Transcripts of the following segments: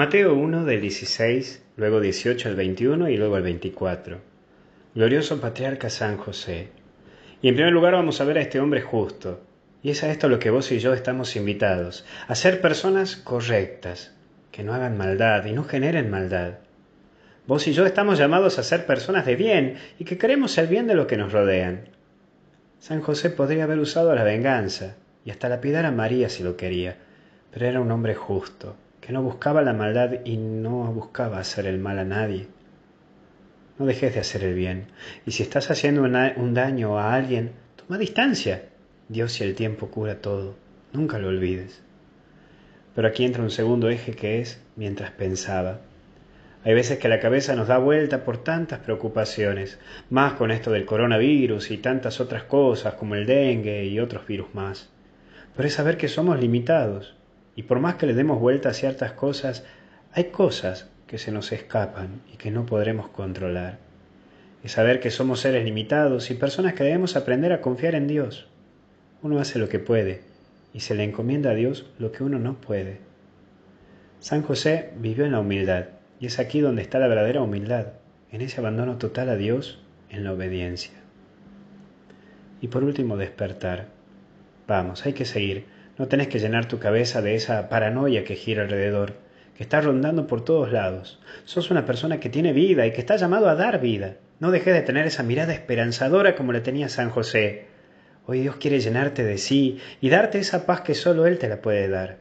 Mateo 1 del 16, luego 18 al 21 y luego al 24. Glorioso patriarca San José. Y en primer lugar vamos a ver a este hombre justo. Y es a esto lo que vos y yo estamos invitados, a ser personas correctas, que no hagan maldad y no generen maldad. Vos y yo estamos llamados a ser personas de bien y que queremos el bien de lo que nos rodean. San José podría haber usado la venganza y hasta lapidar a María si lo quería, pero era un hombre justo, que no buscaba la maldad y no buscaba hacer el mal a nadie. No dejes de hacer el bien, y si estás haciendo un daño a alguien, toma distancia. Dios y el tiempo cura todo, nunca lo olvides. Pero aquí entra un segundo eje que es mientras pensaba. Hay veces que la cabeza nos da vuelta por tantas preocupaciones, más con esto del coronavirus y tantas otras cosas como el dengue y otros virus más. Pero es saber que somos limitados y por más que le demos vuelta a ciertas cosas, hay cosas que se nos escapan y que no podremos controlar. Es saber que somos seres limitados y personas que debemos aprender a confiar en Dios. Uno hace lo que puede y se le encomienda a Dios lo que uno no puede. San José vivió en la humildad y es aquí donde está la verdadera humildad, en ese abandono total a Dios, en la obediencia. Y por último, despertar. Vamos, hay que seguir no tenés que llenar tu cabeza de esa paranoia que gira alrededor, que está rondando por todos lados. Sos una persona que tiene vida y que está llamado a dar vida. No dejes de tener esa mirada esperanzadora como la tenía San José. Hoy Dios quiere llenarte de sí y darte esa paz que solo Él te la puede dar.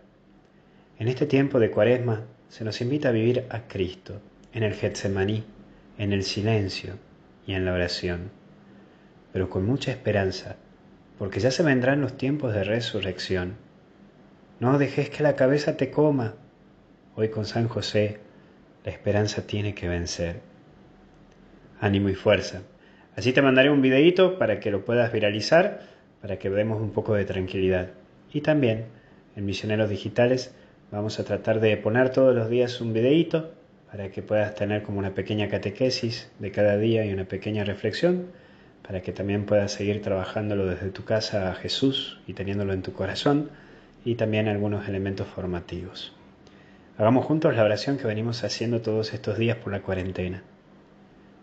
En este tiempo de cuaresma se nos invita a vivir a Cristo, en el Getsemaní, en el silencio y en la oración, pero con mucha esperanza, porque ya se vendrán los tiempos de resurrección no dejes que la cabeza te coma. Hoy con San José la esperanza tiene que vencer. Ánimo y fuerza. Así te mandaré un videíto para que lo puedas viralizar, para que demos un poco de tranquilidad. Y también en Misioneros Digitales vamos a tratar de poner todos los días un videíto para que puedas tener como una pequeña catequesis de cada día y una pequeña reflexión, para que también puedas seguir trabajándolo desde tu casa a Jesús y teniéndolo en tu corazón y también algunos elementos formativos. Hagamos juntos la oración que venimos haciendo todos estos días por la cuarentena.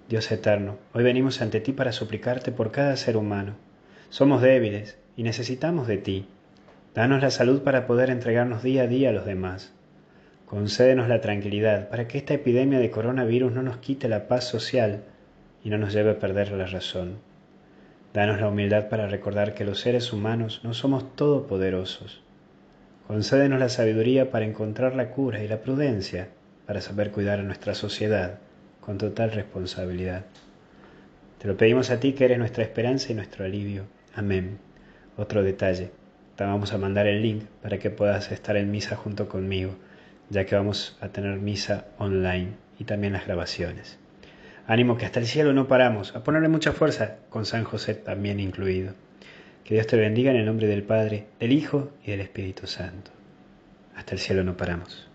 Dios eterno, hoy venimos ante ti para suplicarte por cada ser humano. Somos débiles y necesitamos de ti. Danos la salud para poder entregarnos día a día a los demás. Concédenos la tranquilidad para que esta epidemia de coronavirus no nos quite la paz social y no nos lleve a perder la razón. Danos la humildad para recordar que los seres humanos no somos todopoderosos Concédenos la sabiduría para encontrar la cura y la prudencia para saber cuidar a nuestra sociedad con total responsabilidad. Te lo pedimos a ti que eres nuestra esperanza y nuestro alivio. Amén. Otro detalle. Te vamos a mandar el link para que puedas estar en misa junto conmigo, ya que vamos a tener misa online y también las grabaciones. Ánimo que hasta el cielo no paramos, a ponerle mucha fuerza, con San José también incluido. Que Dios te bendiga en el nombre del Padre, del Hijo y del Espíritu Santo. Hasta el cielo no paramos.